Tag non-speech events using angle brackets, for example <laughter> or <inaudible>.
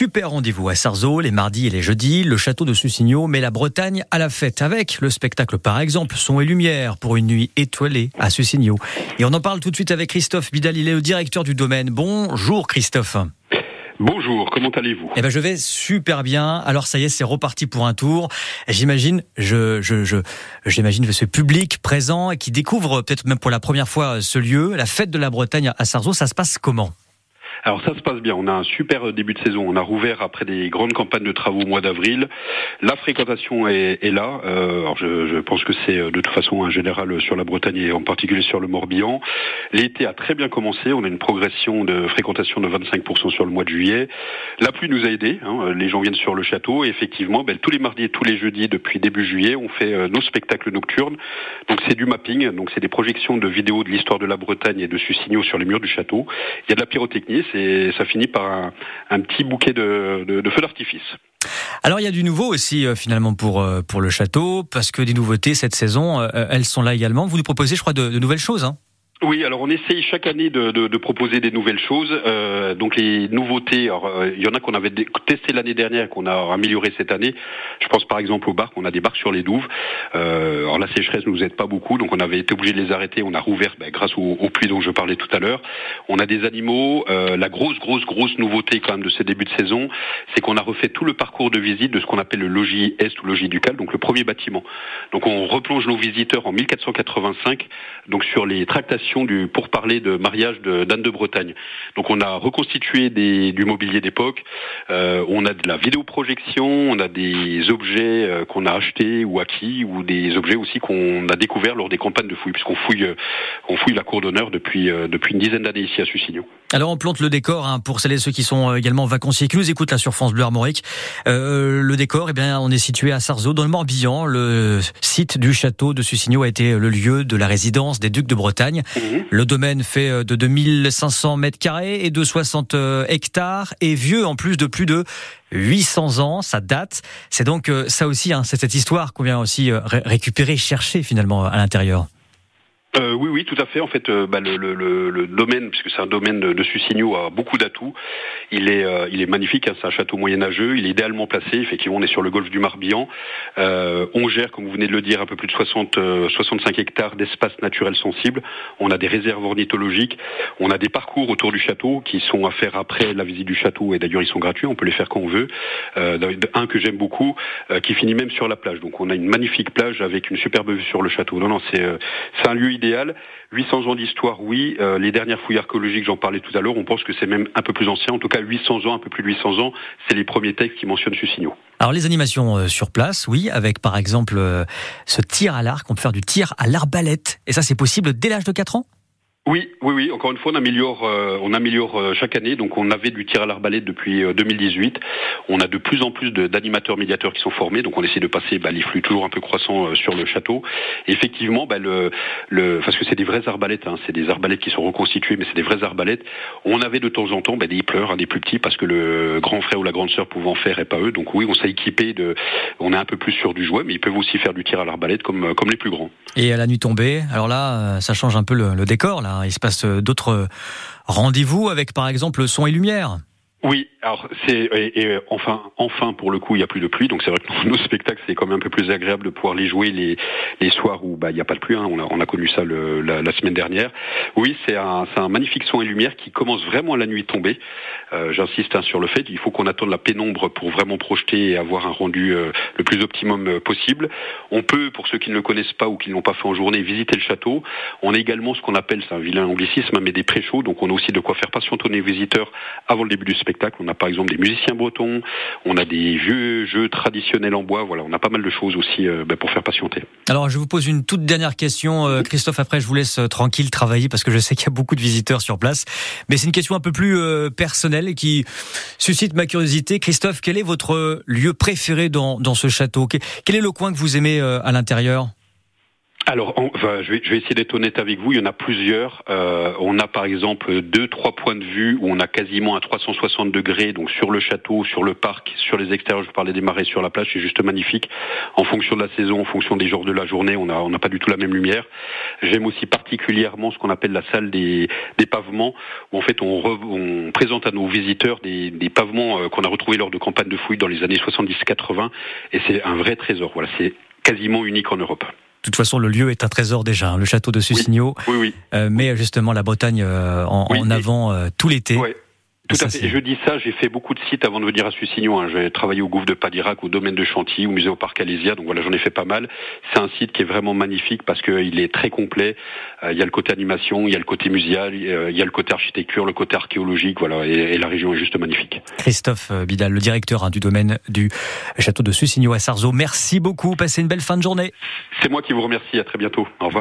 Super rendez-vous à Sarzeau les mardis et les jeudis, le château de Sussigno met la Bretagne à la fête avec le spectacle par exemple Son et Lumière pour une nuit étoilée à Sussigno. Et on en parle tout de suite avec Christophe Bidal, il est le directeur du domaine. Bonjour Christophe. Bonjour, comment allez-vous? Eh ben je vais super bien. Alors ça y est, c'est reparti pour un tour. J'imagine, je, je, je, j'imagine ce public présent et qui découvre peut-être même pour la première fois ce lieu, la fête de la Bretagne à Sarzeau. Ça se passe comment? Alors ça se passe bien. On a un super début de saison. On a rouvert après des grandes campagnes de travaux au mois d'avril. La fréquentation est, là. Euh, alors je, pense que c'est de toute façon un général sur la Bretagne et en particulier sur le Morbihan. L'été a très bien commencé. On a une progression de fréquentation de 25% sur le mois de juillet. La pluie nous a aidés. Hein. Les gens viennent sur le château et effectivement, ben, tous les mardis et tous les jeudis depuis début juillet, on fait euh, nos spectacles nocturnes. Donc c'est du mapping. Donc c'est des projections de vidéos de l'histoire de la Bretagne et de Sussignaux sur les murs du château. Il y a de la pyrotechnie et ça finit par un, petit bouquet de, feux d'artifice. Alors il y a du nouveau aussi euh, finalement pour euh, pour le château parce que des nouveautés cette saison euh, elles sont là également. Vous nous proposez je crois de, de nouvelles choses. Hein oui, alors on essaye chaque année de, de, de proposer des nouvelles choses. Euh, donc les nouveautés, alors, euh, il y en a qu'on avait testé l'année dernière, qu'on a amélioré cette année. Je pense par exemple aux barques. On a des barques sur les douves. Euh, alors la sécheresse nous aide pas beaucoup, donc on avait été obligé de les arrêter. On a rouvert ben, grâce aux, pluies dont je parlais tout à l'heure. On a des animaux. Euh, la grosse, grosse, grosse nouveauté quand même de ces débuts de saison, c'est qu'on a refait tout le parcours de visite de ce qu'on appelle le logis Est ou logis ducal, donc le premier bâtiment. Donc on replonge nos visiteurs en 1485, donc sur les tractations du pour parler de mariage d'Anne de, Bretagne. Donc on a reconstitué du mobilier d'époque, euh, on a de la vidéoprojection, on a des objets euh, qu'on a achetés ou acquis, ou des objets aussi qu'on a découverts lors des campagnes de fouilles, puisqu'on fouille, euh, la cour d'honneur depuis, une dizaine d'années ici à Sussigno. Alors on plante le décor hein, pour celles et ceux qui sont également vacanciers qui nous écoutent là sur France Bleu Armorique. le décor, eh bien, on est situé à Sarzeau, dans le Morbihan. Le site du château de Sussigno a été le lieu de la résidence des ducs de Bretagne. Mhm. Le domaine fait euh, de 2500 mètres carrés et de 60 euh, hectares et vieux en plus de plus de 800 ans, ça date. C'est donc euh, ça aussi, hein, c'est cette histoire qu'on vient aussi récupérer, chercher finalement à l'intérieur. Euh, oui, oui, tout à fait. En fait, euh, bah, le, le, le, domaine, puisque c'est un domaine de, de a beaucoup d'atouts. Il est, euh, il est magnifique. Hein, c'est un château moyenâgeux. Il est idéalement placé. Effectivement, on est sur le golfe du Marbihan. on gère, comme vous venez de le dire, un peu plus de 60, 65 hectares d'espace naturel sensible. On a des réserves ornithologiques. On a des parcours autour du château qui sont à faire après la visite du château. Et d'ailleurs, ils sont gratuits. On peut les faire quand on veut. un que j'aime beaucoup, qui finit même sur la plage. Donc, on a une magnifique plage avec une superbe vue sur le château. Non, non, c'est, c'est un idéal. 800 ans d'histoire, oui. Euh, les dernières fouilles archéologiques, j'en parlais tout à l'heure, on pense que c'est même un peu plus ancien. En tout cas, 800 ans, un peu plus de 800 ans, c'est les premiers textes qui mentionnent Sucigno. Alors les animations euh, sur place, oui, avec par exemple euh, ce tir à l'arc, on peut faire du tir à l'arbalète. Et ça, c'est possible dès l'âge de 4 ans? Oui, oui, oui. Encore une fois, on améliore, euh, on améliore euh, chaque année. Donc, on avait du tir à l'arbalète depuis 2018. Euh, on a de plus en plus d'animateurs médiateurs qui sont formés. Donc, on essaie de passer bah, les flux toujours un peu croissants sur le château. effectivement, bah, parce que c'est des vraies arbalètes. Hein, c'est des arbalètes qui sont reconstituées, mais c'est des vraies arbalètes. On avait de temps en temps bah, des pleurs, hein, des plus petits, parce que le grand frère ou la grande sœur pouvait en faire et pas eux. Donc, oui, on s'est équipé de, on est un peu plus sûr du jouet, mais ils peuvent aussi faire du tir à l'arbalète comme comme les plus grands. Et à la nuit tombée, alors là, ça change un peu le, le décor là. Il se passe euh, d'autres rendez-vous avec par exemple son et lumière. Oui, alors c'est et, enfin enfin pour le coup il y a plus de pluie donc c'est vrai que <laughs> nos spectacles c'est quand même un peu plus agréable de pouvoir les jouer les les soirs où bah il y a pas de pluie hein. on a on a connu ça le, la, la, semaine dernière. Oui c'est un c'est un magnifique son et lumière qui commence vraiment à la nuit tombée. Euh, J'insiste hein, sur le fait il faut qu'on attende la pénombre pour vraiment projeter et avoir un rendu euh, le plus optimum euh, possible. On peut pour ceux qui ne le connaissent pas ou qui ne l'ont pas fait en journée visiter le château. On a également ce qu'on appelle c'est un vilain anglicisme mais des pré-shows donc on a aussi de quoi faire patienter les visiteurs avant le début du spectacle on a par exemple des musiciens bretons, on a des vieux jeux traditionnels en bois. Voilà, on a pas mal de choses aussi euh, ben, pour faire patienter. Alors, je vous pose une toute dernière question, euh, Christophe. Après, je vous laisse euh, tranquille travailler parce que je sais qu'il y a beaucoup de visiteurs sur place. Mais c'est une question un peu plus personnelle qui suscite ma curiosité. Christophe, quel est votre lieu préféré dans, dans ce château? Quel est le coin que vous aimez à l'intérieur? Alors, je, vais, essayer d'être honnête avec vous. Il y en a plusieurs. Euh, on a par exemple deux, trois points de vue où on a quasiment à 360 degrés, donc sur le château, sur le parc, sur les extérieurs. Je parlais des marais sur la plage, c'est juste magnifique. En fonction de la saison, en fonction des jours de la journée, on n'a on pas du tout la même lumière. J'aime aussi particulièrement ce qu'on appelle la salle des, pavements, où en fait on, présente à nos visiteurs des, pavements euh, qu'on a retrouvés lors de campagnes de fouilles dans les années 70-80, et c'est un vrai trésor. Voilà, c'est quasiment unique en Europe. De toute façon, le lieu est un trésor déjà, hein, le château de Sussigno. Oui, oui. Euh, mais justement, la Bretagne euh, en, avant euh, tout l'été. Tout à fait. Je dis ça, j'ai fait beaucoup de sites avant de venir à Sussignon. Hein. J'ai travaillé au gouffre de Padirac, au domaine de Chantilly, au musée au parc Alésia. Donc voilà, j'en ai fait pas mal. C'est un site qui est vraiment magnifique parce qu'il est très complet. Euh, il y a le côté animation, il y a le côté muséal, il y a le côté architecture, le côté archéologique. Voilà, et, la région est juste magnifique. Christophe euh, Bidal, le directeur hein, du domaine du château de Sussigno à Sarzeau. Merci beaucoup. Passez une belle fin de journée. C'est moi qui vous remercie. À très bientôt. Au revoir.